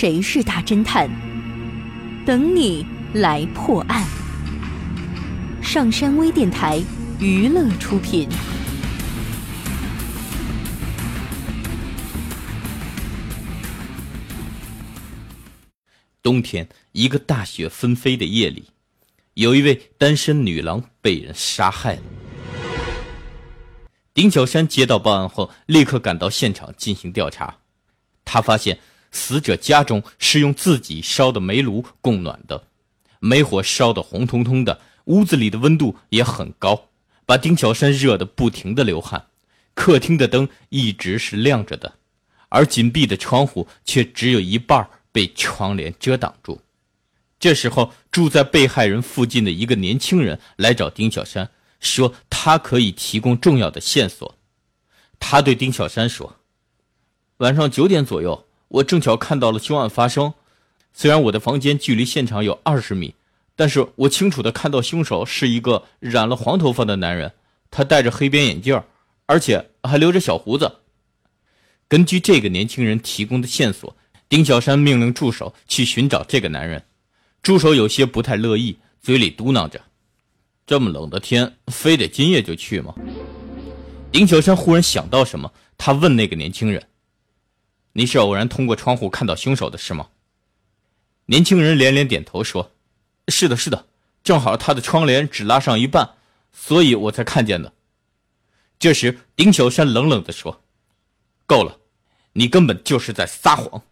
谁是大侦探？等你来破案。上山微电台娱乐出品。冬天，一个大雪纷飞的夜里，有一位单身女郎被人杀害了。丁小山接到报案后，立刻赶到现场进行调查。他发现死者家中是用自己烧的煤炉供暖的，煤火烧得红彤彤的，屋子里的温度也很高，把丁小山热得不停的流汗。客厅的灯一直是亮着的，而紧闭的窗户却只有一半被窗帘遮挡住。这时候，住在被害人附近的一个年轻人来找丁小山。说他可以提供重要的线索。他对丁小山说：“晚上九点左右，我正巧看到了凶案发生。虽然我的房间距离现场有二十米，但是我清楚的看到凶手是一个染了黄头发的男人，他戴着黑边眼镜，而且还留着小胡子。”根据这个年轻人提供的线索，丁小山命令助手去寻找这个男人。助手有些不太乐意，嘴里嘟囔着。这么冷的天，非得今夜就去吗？丁小山忽然想到什么，他问那个年轻人：“你是偶然通过窗户看到凶手的是吗？”年轻人连连点头说：“是的，是的，正好他的窗帘只拉上一半，所以我才看见的。”这时，丁小山冷冷地说：“够了，你根本就是在撒谎。”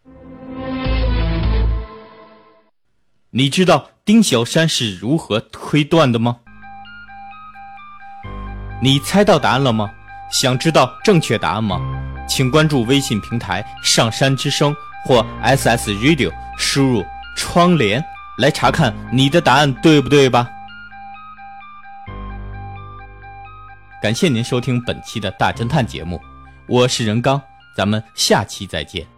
你知道丁小山是如何推断的吗？你猜到答案了吗？想知道正确答案吗？请关注微信平台“上山之声”或 “SS Radio”，输入“窗帘”来查看你的答案对不对吧？感谢您收听本期的大侦探节目，我是任刚，咱们下期再见。